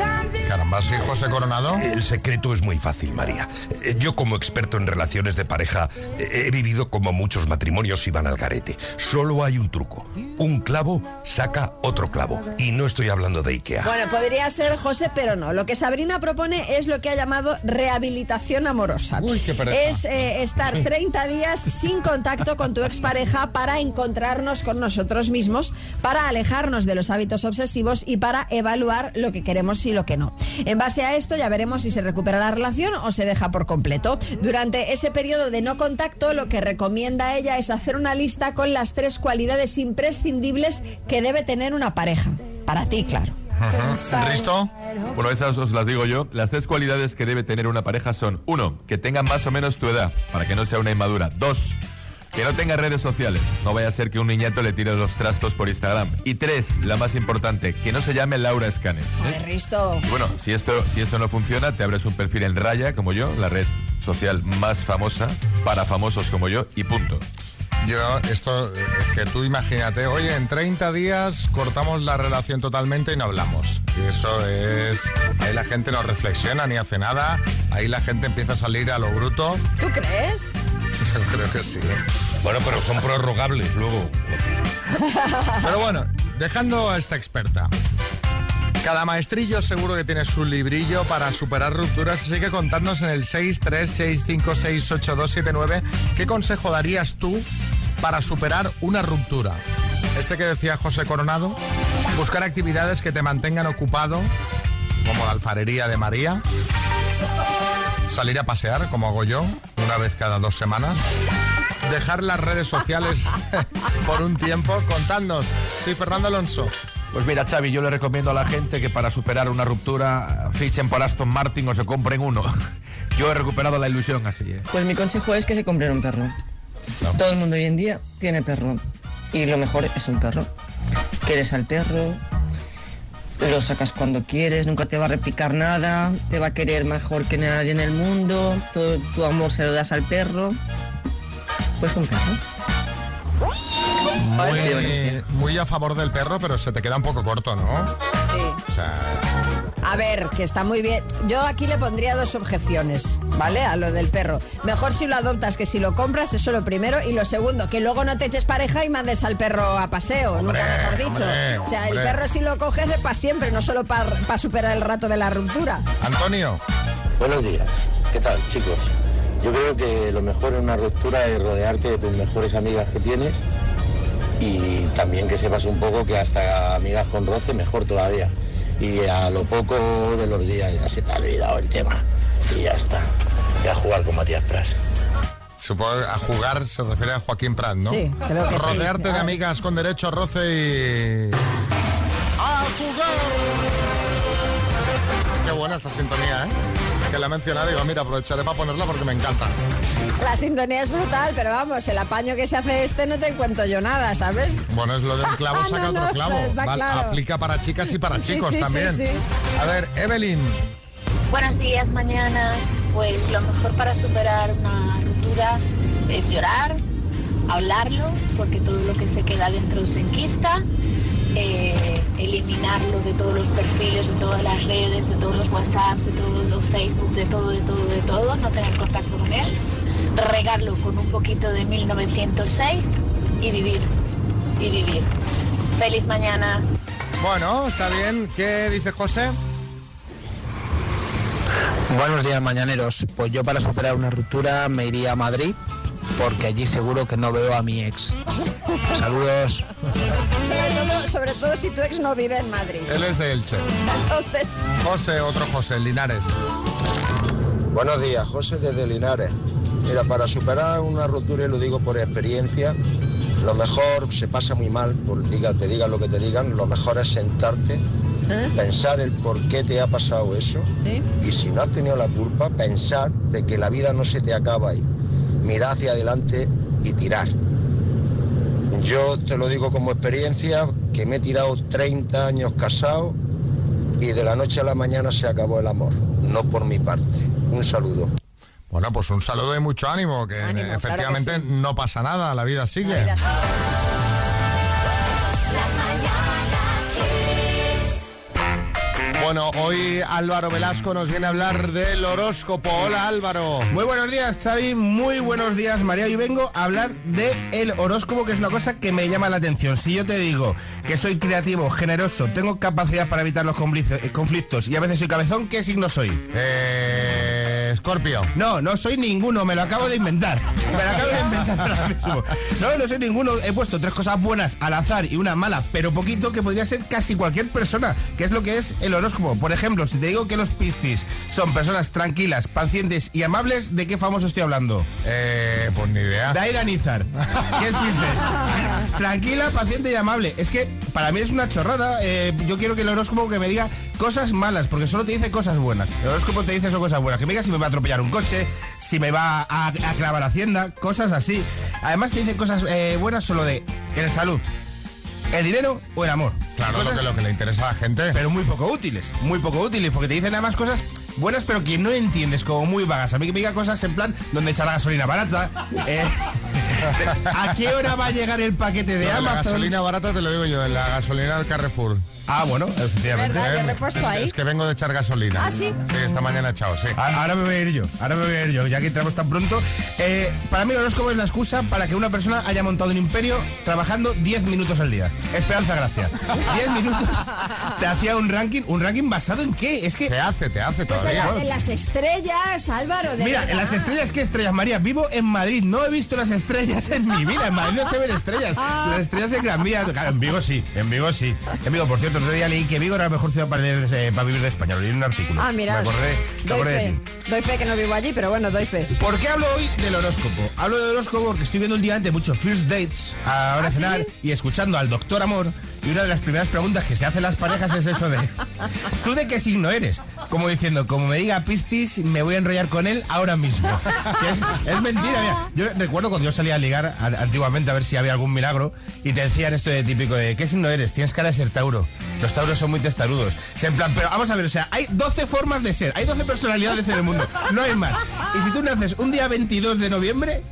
Caramba, sí, José Coronado.
El secreto es muy fácil, María. Yo como experto en relaciones de pareja he vivido como muchos matrimonios iban al garete. Solo hay un truco. Un clavo saca otro clavo. Y no estoy hablando de Ikea.
Bueno, podría ser José, pero no. Lo que Sabrina propone es lo que ha llamado rehabilitación amorosa.
pereza.
es eh, estar 30 días sin contacto con tu expareja para encontrarnos con nosotros mismos, para alejarnos de los hábitos obsesivos y para evaluar lo que queremos y lo que no. En base a esto ya veremos si se recupera la relación o se deja por completo. Durante ese periodo de no contacto, lo que recomienda ella es hacer una lista con las tres cualidades imprescindibles que debe tener una pareja. Para ti, claro.
¿Risto?
Bueno, esas os las digo yo. Las tres cualidades que debe tener una pareja son: uno, que tenga más o menos tu edad, para que no sea una inmadura. Dos, que no tenga redes sociales. No vaya a ser que un niñato le tire los trastos por Instagram. Y tres, la más importante, que no se llame Laura Scanner.
Joder, Risto.
Y bueno, si esto, si esto no funciona, te abres un perfil en Raya, como yo, la red social más famosa para famosos como yo, y punto.
Yo, esto, es que tú imagínate, oye, en 30 días cortamos la relación totalmente y no hablamos. Y eso es. Ahí la gente no reflexiona ni hace nada. Ahí la gente empieza a salir a lo bruto.
¿Tú crees?
Yo creo que sí. ¿eh?
Bueno, pero son prorrogables luego.
Pero bueno, dejando a esta experta. Cada maestrillo seguro que tiene su librillo para superar rupturas, así que contadnos en el 636568279 qué consejo darías tú para superar una ruptura. Este que decía José Coronado, buscar actividades que te mantengan ocupado, como la alfarería de María, salir a pasear, como hago yo, una vez cada dos semanas, dejar las redes sociales por un tiempo, contadnos. Soy Fernando Alonso.
Pues mira, Xavi, yo le recomiendo a la gente que para superar una ruptura fichen por Aston Martin o se compren uno. Yo he recuperado la ilusión así, ¿eh?
Pues mi consejo es que se compren un perro. Todo el mundo hoy en día tiene perro. Y lo mejor es un perro. Quieres al perro, lo sacas cuando quieres, nunca te va a replicar nada, te va a querer mejor que nadie en el mundo, todo tu amor se lo das al perro. Pues un perro.
Muy, muy a favor del perro, pero se te queda un poco corto, ¿no?
Sí.
O sea,
A ver, que está muy bien. Yo aquí le pondría dos objeciones, ¿vale? A lo del perro. Mejor si lo adoptas que si lo compras, eso lo primero. Y lo segundo, que luego no te eches pareja y mandes al perro a paseo, nunca mejor dicho.
hombre,
o sea, el perro si lo coges es para siempre, no solo para superar el rato de la ruptura.
Antonio.
Buenos días. ¿Qué tal, chicos? Yo creo que lo mejor en una ruptura es rodearte de tus mejores amigas que tienes y también que sepas un poco que hasta amigas con roce mejor todavía. Y a lo poco de los días ya se te ha olvidado el tema y ya está. Y a jugar con Matías Pras.
Supongo a jugar se refiere a Joaquín Prat, ¿no?
Sí, creo que sí.
Rodearte de amigas con derecho a roce y... ¡A jugar! Qué buena esta sintonía, ¿eh? Que la he mencionado y digo, mira, aprovecharé para ponerla porque me encanta.
La sintonía es brutal, pero vamos, el apaño que se hace este no te cuento yo nada, ¿sabes?
Bueno, es lo del clavo saca
No, no,
otro clavo.
está
Val-
claro.
Aplica para chicas y para chicos
sí, sí,
también.
sí.
A ver, Evelyn.
Buenos días, mañana. Pues lo mejor para superar una ruptura es llorar, hablarlo, porque todo lo que se queda dentro se enquista, eh, eliminarlo de todos los perfiles, de todas las redes, de todos los WhatsApps, de todos Facebook, de todo, de todo, de todo, no tener contacto con él, regarlo con un poquito de 1906 y vivir, y vivir. Feliz mañana.
Bueno, está bien. ¿Qué dice José?
Buenos días, mañaneros. Pues yo para superar una ruptura me iría a Madrid porque allí seguro que no veo a mi ex. Saludos.
Sobre todo, sobre todo si tu ex no vive en Madrid.
Él es de Elche.
Entonces,
José, otro José, Linares.
Buenos días, José desde Linares. Mira, para superar una ruptura, y lo digo por experiencia, lo mejor se pasa muy mal, por diga, te digan lo que te digan, lo mejor es sentarte, pensar el por qué te ha pasado eso y si no has tenido la culpa, pensar de que la vida no se te acaba ahí. Mirar hacia adelante y tirar. Yo te lo digo como experiencia, que me he tirado 30 años casado y de la noche a la mañana se acabó el amor. no por mi parte. Un saludo.
Bueno, pues un saludo y mucho ánimo, que
Ánimo, claro que
efectivamente
sí.
no pasa nada, la vida sigue. Bueno, hoy Álvaro Velasco nos viene a hablar del horóscopo. Hola Álvaro.
Muy buenos días, Xavi. Muy buenos días, María. Yo vengo a hablar de el horóscopo, que es una cosa que me llama la atención. Si yo te digo que soy creativo, generoso, tengo capacidad para evitar los conflictos- eh, conflictos y a veces soy cabezón, ¿qué signo soy?
Eh, Escorpio.
No, no soy ninguno, me lo acabo de inventar. Me lo acabo de inventar ahora mismo. No, no soy ninguno. He puesto tres cosas buenas al azar y una mala, pero poquito, que podría ser casi cualquier persona, que es lo que es el horóscopo. Por ejemplo, si te digo que los Piscis son personas tranquilas, pacientes y amables, ¿de qué famoso estoy hablando?
Eh, pues ni idea.
Daida Nizar. ¿Qué es Piscis? Tranquila, paciente y amable. Es que para mí es una chorrada. eh, yo quiero que el horóscopo que me diga cosas malas, porque solo te dice cosas buenas. El horóscopo te dice eso cosas buenas. Que me diga si me va a atropellar un coche, si me va a, a clavar Hacienda, cosas así. Además te dice cosas eh, buenas solo de el salud, el dinero o el amor.
Claro, lo que, lo que le interesa a la gente.
pero muy poco útiles, muy poco útiles, porque te dicen además cosas buenas pero que no entiendes, como muy vagas. A mí que me diga cosas en plan donde echar la gasolina barata, eh, a qué hora va a llegar el paquete de
No, la
Amazon.
gasolina barata te lo digo yo, en la gasolina del Carrefour.
Ah, bueno, efectivamente.
Repuesto
es,
ahí.
es que vengo de echar gasolina.
Ah, ¿sí?
Sí, esta mañana he echado, sí.
A- Ahora me voy a ir yo, ahora me voy a ir yo, ya que entramos tan pronto. Eh, para mí el horóscopo es la excusa para que una persona haya montado un imperio trabajando 10 minutos al día. Esperanza Gracia. 10 minutos te hacía un ranking, un ranking basado en qué? Es que...
Te hace, te hace
Pues en,
todavía.
la- en las estrellas, Álvaro, de
Mira,
verdad.
en las estrellas, ¿qué estrellas, María? Vivo en Madrid, no he visto las estrellas en mi vida. En Madrid no se ven estrellas. Las estrellas en Gran Vía. Claro, en Vigo sí, en Vigo sí. En Vigo, por cierto, otro día leí que Vigo era la mejor ciudad para, leer de- para vivir de España. Lo leí en un artículo.
Ah, mira.
Me acordé, me
Doy
acordé
fe. Doy fe que no vivo allí, pero bueno, doy fe.
¿Por qué hablo hoy del horóscopo? Hablo del horóscopo porque estoy viendo últimamente muchos first dates a hora de cenar y escuchando al doctor Amor. Y una de las primeras preguntas que se hacen las parejas es eso de ¿Tú de qué signo eres? Como diciendo, como me diga Piscis, me voy a enrollar con él ahora mismo. Que es, es mentira, mira. Yo recuerdo cuando yo salía a ligar a- antiguamente a ver si había algún milagro y te decían esto de típico de ¿qué signo eres? Tienes cara de ser Tauro. Los Tauros son muy testarudos. Sea, en plan, pero vamos a ver, o sea, hay 12 formas de ser, hay 12 personalidades en el mundo, no hay más. Y si tú naces un día 22 de noviembre,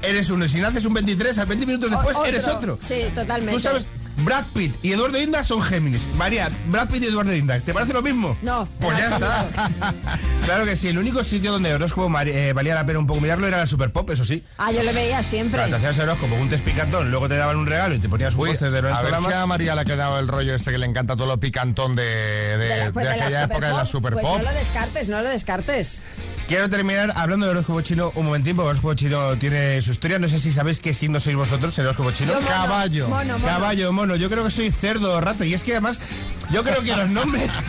eres uno. Y si naces un 23, a 20 minutos después,
O-
eres otro.
Sí, totalmente.
Tú sabes, Brad Pitt y Eduardo Inda son Géminis. María, Brad Pitt y Eduardo Inda, ¿te parece lo mismo?
No.
Pues ya está. claro que sí, el único sitio donde horóscopo eh, valía la pena un poco mirarlo era la Super Pop, eso sí.
Ah, yo lo veía siempre.
Claro, te hacías horóscopo un test picantón, luego te daban un regalo y te ponías un póster de
a ver si a María le ha quedado el rollo este que le encanta todo lo picantón de, de,
De la- pues
de
de la
aquella época de la Super
Pues
Pop.
no lo descartes, no lo descartes.
Quiero terminar hablando del horóscopo chino un momentín, porque el horóscopo chino tiene su historia. No sé si sabéis qué signo sois vosotros, el horóscopo chino.
Mono,
Caballo.
mono, mono.
Caballo, mono. Yo creo que soy cerdo o rata. Y es que además, yo creo que los nombres.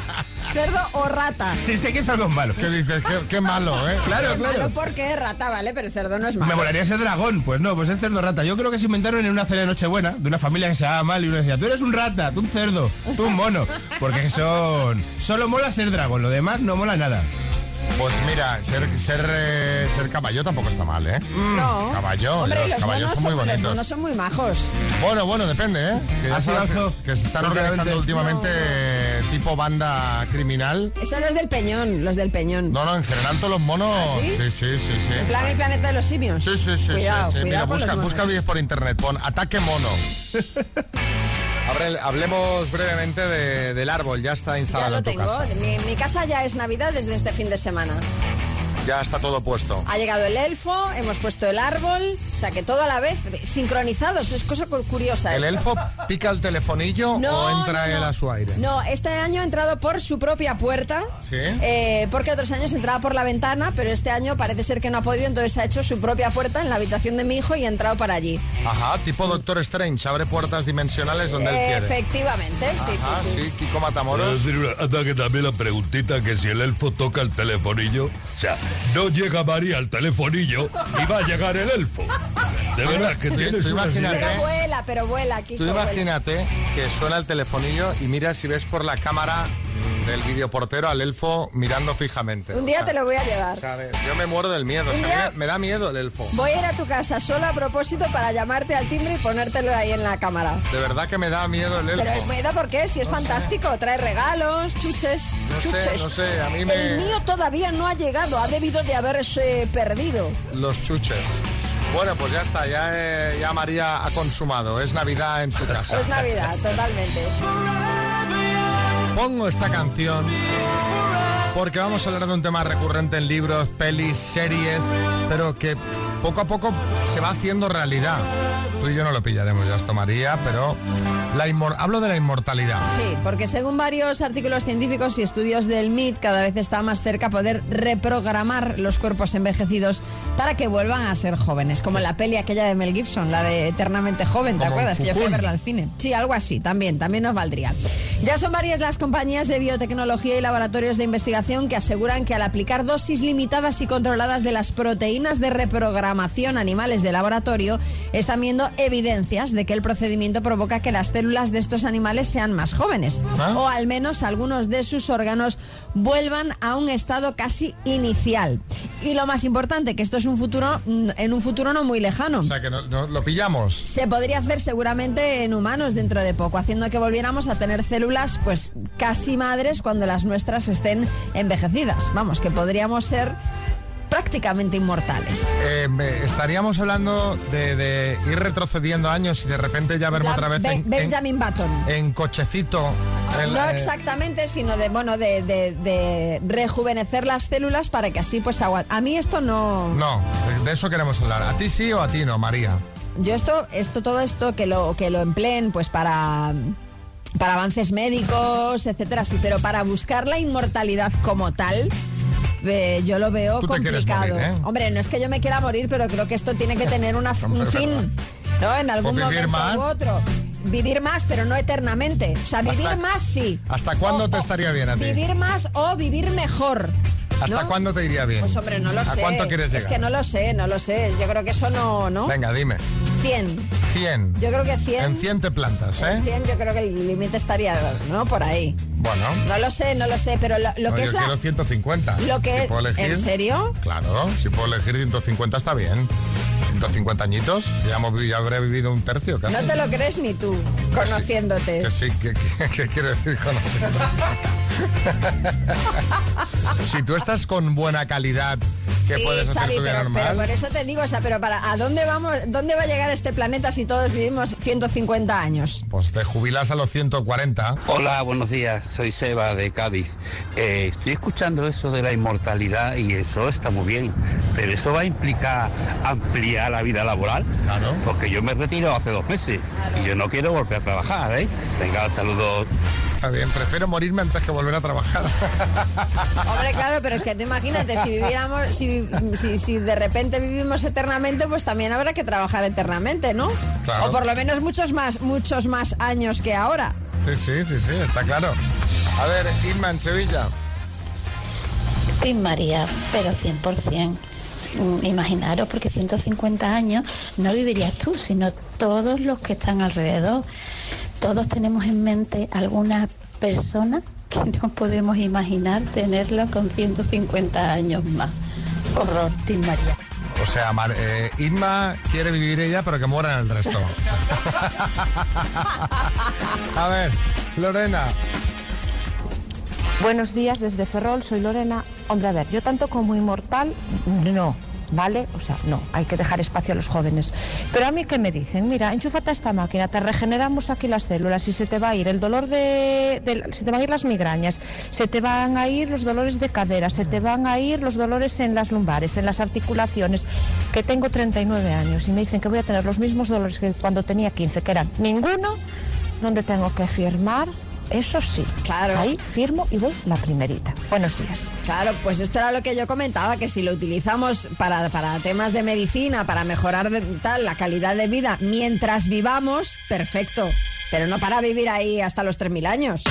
Cerdo o rata.
sí, sé que es algo malo.
¿Qué dices? Qué, qué malo, ¿eh?
Claro,
Malo
claro.
porque es rata, ¿vale? Pero cerdo no es malo.
Me molaría ser dragón. Pues no, pues es cerdo rata. Yo creo que se inventaron en una cena de Nochebuena de una familia que se llama mal y uno decía, tú eres un rata, tú un cerdo, tú un mono. Porque son. Solo mola ser dragón, lo demás no mola nada.
Pues mira, ser, ser, eh, ser caballo tampoco está mal, ¿eh?
No.
Caballo,
Hombre,
los
los
caballos son muy
Los
bonitos.
monos son muy majos.
Bueno, bueno, depende, ¿eh? Que ya sabes que- se están organizando últimamente tipo banda criminal.
Esos los del Peñón, los del Peñón.
No, no, en general todos los monos...
¿Ah, sí?
sí, sí, sí, sí.
En plan el planeta de los simios.
Sí, sí, sí,
Cuidado,
sí, sí.
cuidado
Mira,
con
busca,
los monos.
busca vídeos por internet, pon ataque mono. Hable- Hablemos brevemente de- del árbol, ya está
Ya
instalado
lo
en tu
tengo.
casa.
Mi, mi casa ya es Navidad desde este fin de semana.
Ya está todo puesto.
Ha llegado el elfo, hemos puesto el árbol, o sea que todo a la vez, sincronizados, es cosa cu- curiosa.
¿El
esto.
elfo pica el telefonillo
No,
o entra
no, no.
él a su aire?
No, este año ha entrado por su propia puerta.
¿Sí?
eh, porque otros años entraba por la ventana, pero este año parece ser que no ha podido, entonces ha hecho su propia puerta en la habitación de mi hijo y ha entrado para allí.
Ajá, tipo Doctor Strange, abre puertas dimensionales donde él quiere.
Efectivamente, sí,
Ajá,
sí, sí.
sí, Kiko Matamoros.
anda que también la preguntita que si el elfo toca el telefonillo, o sea, no llega María al telefonillo y va a llegar el elfo. De verdad que tienes unas
imagínate.
Pero
ideas.
vuela, pero vuela, Kiko.
Tú
vuela.
imagínate que suena el telefonillo y mira si ves por la cámara del videoportero al elfo mirando fijamente.
Un día
sea,
te lo voy a llevar.
yo me muero del miedo. o sea, me, me da miedo el elfo.
Voy a ir a tu casa sola a propósito para llamarte al timbre y ponértelo ahí en la cámara.
De verdad que me da miedo el elfo.
Pero el miedo, ¿por qué? Si es fantástico, trae regalos, chuches,
No sé,
chuches.
no sé, a mí me-
El mío todavía no ha llegado, ha debido de haberse perdido.
Los chuches. Bueno, pues ya está, ya, eh, ya María ha consumado. Es Navidad en su casa.
Es Navidad, totalmente.
Pongo esta canción porque vamos a hablar de un tema recurrente en libros, pelis, series, pero que poco a poco se va haciendo realidad. Tú y yo no lo pillaremos ya esto, María, pero la hablo de la inmortalidad.
Sí, porque según varios artículos científicos y estudios del MIT, cada vez está más cerca poder reprogramar los cuerpos envejecidos para que vuelvan a ser jóvenes, como en la peli aquella de Mel Gibson, la de Eternamente Joven, ¿te
Como
acuerdas? Que yo fui a verla al cine. Sí, algo así, también, también nos valdría. Ya son varias las compañías de biotecnología y laboratorios de investigación que aseguran que al aplicar dosis limitadas y controladas de las proteínas de reprogramación animales de laboratorio, están viendo evidencias de que el procedimiento provoca que las células de estos animales sean más jóvenes, o al menos algunos de sus órganos vuelvan a un estado casi inicial. Y lo más importante, que esto es un futuro, en un futuro no muy lejano.
O sea, que no- no- lo pillamos.
Se podría hacer seguramente en humanos dentro de poco, haciendo que volviéramos a tener células pues casi madres cuando las nuestras estén envejecidas. Vamos, que podríamos ser prácticamente inmortales.
Eh, estaríamos hablando de, de ir retrocediendo años y de repente ya verme
La-
otra vez
Ben-
en, en-
Benjamin Button.
en cochecito. en
No
eh,
exactamente, sino de bueno de, de- de rejuvenecer las células para que así pues agua. A mí esto no.
No, de eso queremos hablar. ¿A ti sí o a ti no, María?
Yo esto, esto, todo esto que lo, que lo empleen pues para, para avances médicos, etcétera, sí, pero para buscar la inmortalidad como tal, eh, yo lo veo
Tú te quieres
complicado.
morir, ¿eh?
Hombre, no es que yo me quiera morir, pero creo que esto tiene que tener una- un fin, ¿no? En algún
vivir
momento
más.
u otro. Vivir más, pero no eternamente. O sea, vivir
Hasta-
más sí.
¿Hasta cuándo te estaría bien a ti?
Vivir más o vivir mejor.
¿Hasta
¿no?
cuándo te iría bien?
Pues hombre, no lo
¿A
sé.
cuánto quieres
Es
llegar?
que no lo sé, no lo sé. Yo creo que eso no, ¿no?
Venga, dime.
100.
100.
Yo creo que 100.
En 100 te plantas, ¿eh?
100 yo creo que el límite estaría, ¿no? Por ahí.
Bueno.
No lo sé, no lo sé, pero lo, lo
No,
que
yo
es la...
quiero 150.
Lo que-
Si puedo elegir,
¿En serio?
Claro, si puedo elegir 150 está bien. 150 añitos, ya, hemos ya habré vivido un tercio casi.
No te lo crees ni tú, conociéndote.
Que sí, que, que- que quiere decir conociendo. si tú estás con buena calidad, que
sí,
puedes hacer
Xavi,
tu vida
pero,
normal.
pero por eso te digo, o sea, pero para ¿a dónde vamos? ¿Dónde va a llegar este planeta si todos vivimos 150 años?
Pues te jubilas a los 140.
Hola, buenos días. Soy Seba de Cádiz. Eh, estoy escuchando eso de la inmortalidad y eso está muy bien, pero eso va a implicar ampliar la vida laboral.
Claro.
Porque yo me he retirado hace dos meses y yo no quiero volver a trabajar, ¿eh? Venga, saludos.
Está bien, prefiero morirme antes que volver a trabajar.
Hombre, claro, pero es que tú imagínate, si viviéramos, si, si, si de repente vivimos eternamente, pues también habrá que trabajar eternamente, ¿no?
Claro.
O por lo menos muchos más, muchos más años que ahora.
Sí, sí, sí, sí, está claro. A ver, Irma en Sevilla.
Team María, pero 100%. Mm, Imaginaros, porque 150 años no vivirías tú, sino todos los que están alrededor. Todos tenemos en mente alguna persona que no podemos imaginar tenerla con 150 años más. Horror, Team María.
O sea, Mar- eh, Irma quiere vivir ella, pero que mueran el resto. A ver, Lorena.
Buenos días desde Ferrol, soy Lorena. Hombre, a ver, yo tanto como inmortal, no, ¿vale? O sea, no, hay que dejar espacio a los jóvenes. Pero a mí que me dicen, mira, enchúfate esta máquina, te regeneramos aquí las células y se te va a ir el dolor de, de- se te van a ir las migrañas, se te van a ir los dolores de cadera, se te van a ir los dolores en las lumbares, en las articulaciones, que tengo 39 años y me dicen que voy a tener los mismos dolores que cuando tenía 15, que eran ninguno, donde tengo que firmar, eso sí,
claro.
ahí firmo y voy la primerita. Buenos días.
Claro, pues esto era lo que yo comentaba, que si lo utilizamos para, para temas de medicina, para mejorar de- tal, la calidad de vida mientras vivamos, perfecto. Pero no para vivir ahí hasta los 3.000 años.